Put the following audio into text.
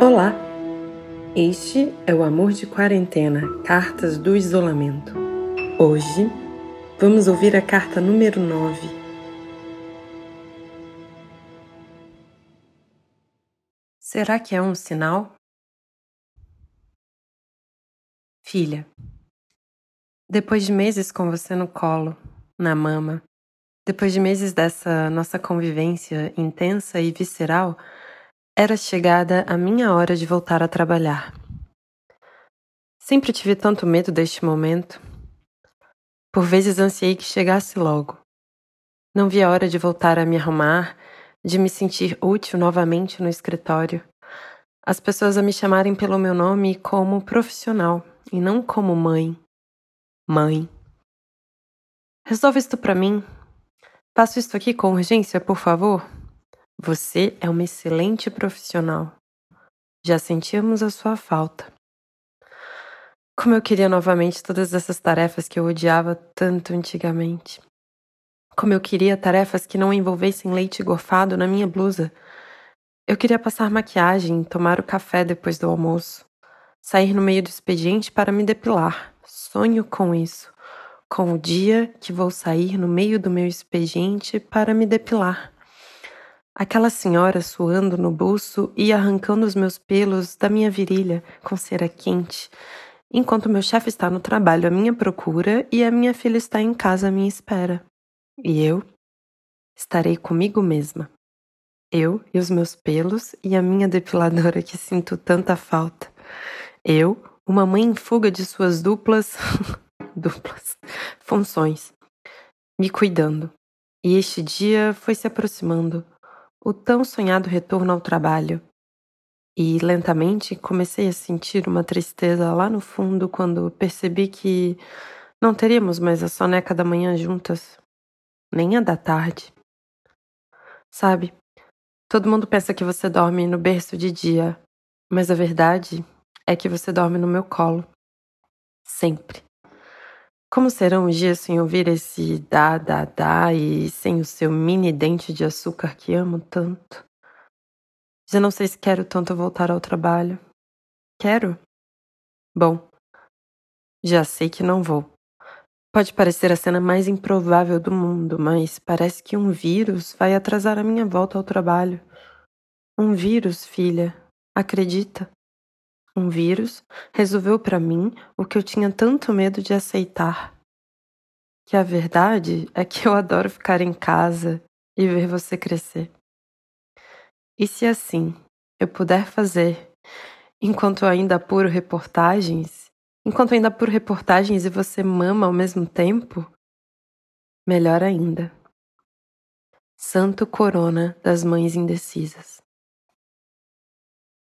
Olá! Este é o Amor de Quarentena Cartas do Isolamento. Hoje vamos ouvir a carta número 9. Será que é um sinal? Filha, depois de meses com você no colo, na mama, depois de meses dessa nossa convivência intensa e visceral, era chegada a minha hora de voltar a trabalhar. Sempre tive tanto medo deste momento. Por vezes ansiei que chegasse logo. Não vi a hora de voltar a me arrumar, de me sentir útil novamente no escritório. As pessoas a me chamarem pelo meu nome como profissional e não como mãe. Mãe. Resolve isto para mim. Faço isto aqui com urgência, por favor. Você é uma excelente profissional. Já sentíamos a sua falta. Como eu queria novamente todas essas tarefas que eu odiava tanto antigamente. Como eu queria tarefas que não envolvessem leite gorfado na minha blusa. Eu queria passar maquiagem, tomar o café depois do almoço, sair no meio do expediente para me depilar. Sonho com isso. Com o dia que vou sair no meio do meu expediente para me depilar. Aquela senhora suando no buço e arrancando os meus pelos da minha virilha com cera quente, enquanto meu chefe está no trabalho à minha procura e a minha filha está em casa à minha espera. E eu estarei comigo mesma. Eu e os meus pelos e a minha depiladora que sinto tanta falta. Eu, uma mãe em fuga de suas duplas duplas funções, me cuidando. E este dia foi se aproximando o tão sonhado retorno ao trabalho. E lentamente comecei a sentir uma tristeza lá no fundo quando percebi que não teríamos mais a soneca da manhã juntas, nem a da tarde. Sabe, todo mundo pensa que você dorme no berço de dia, mas a verdade é que você dorme no meu colo. Sempre. Como serão os dias sem ouvir esse dá, dá, dá e sem o seu mini dente de açúcar que amo tanto? Já não sei se quero tanto voltar ao trabalho. Quero? Bom, já sei que não vou. Pode parecer a cena mais improvável do mundo, mas parece que um vírus vai atrasar a minha volta ao trabalho. Um vírus, filha. Acredita? Um vírus resolveu para mim o que eu tinha tanto medo de aceitar. Que a verdade é que eu adoro ficar em casa e ver você crescer. E se assim eu puder fazer, enquanto eu ainda apuro reportagens, enquanto eu ainda apuro reportagens e você mama ao mesmo tempo, melhor ainda. Santo Corona das Mães Indecisas.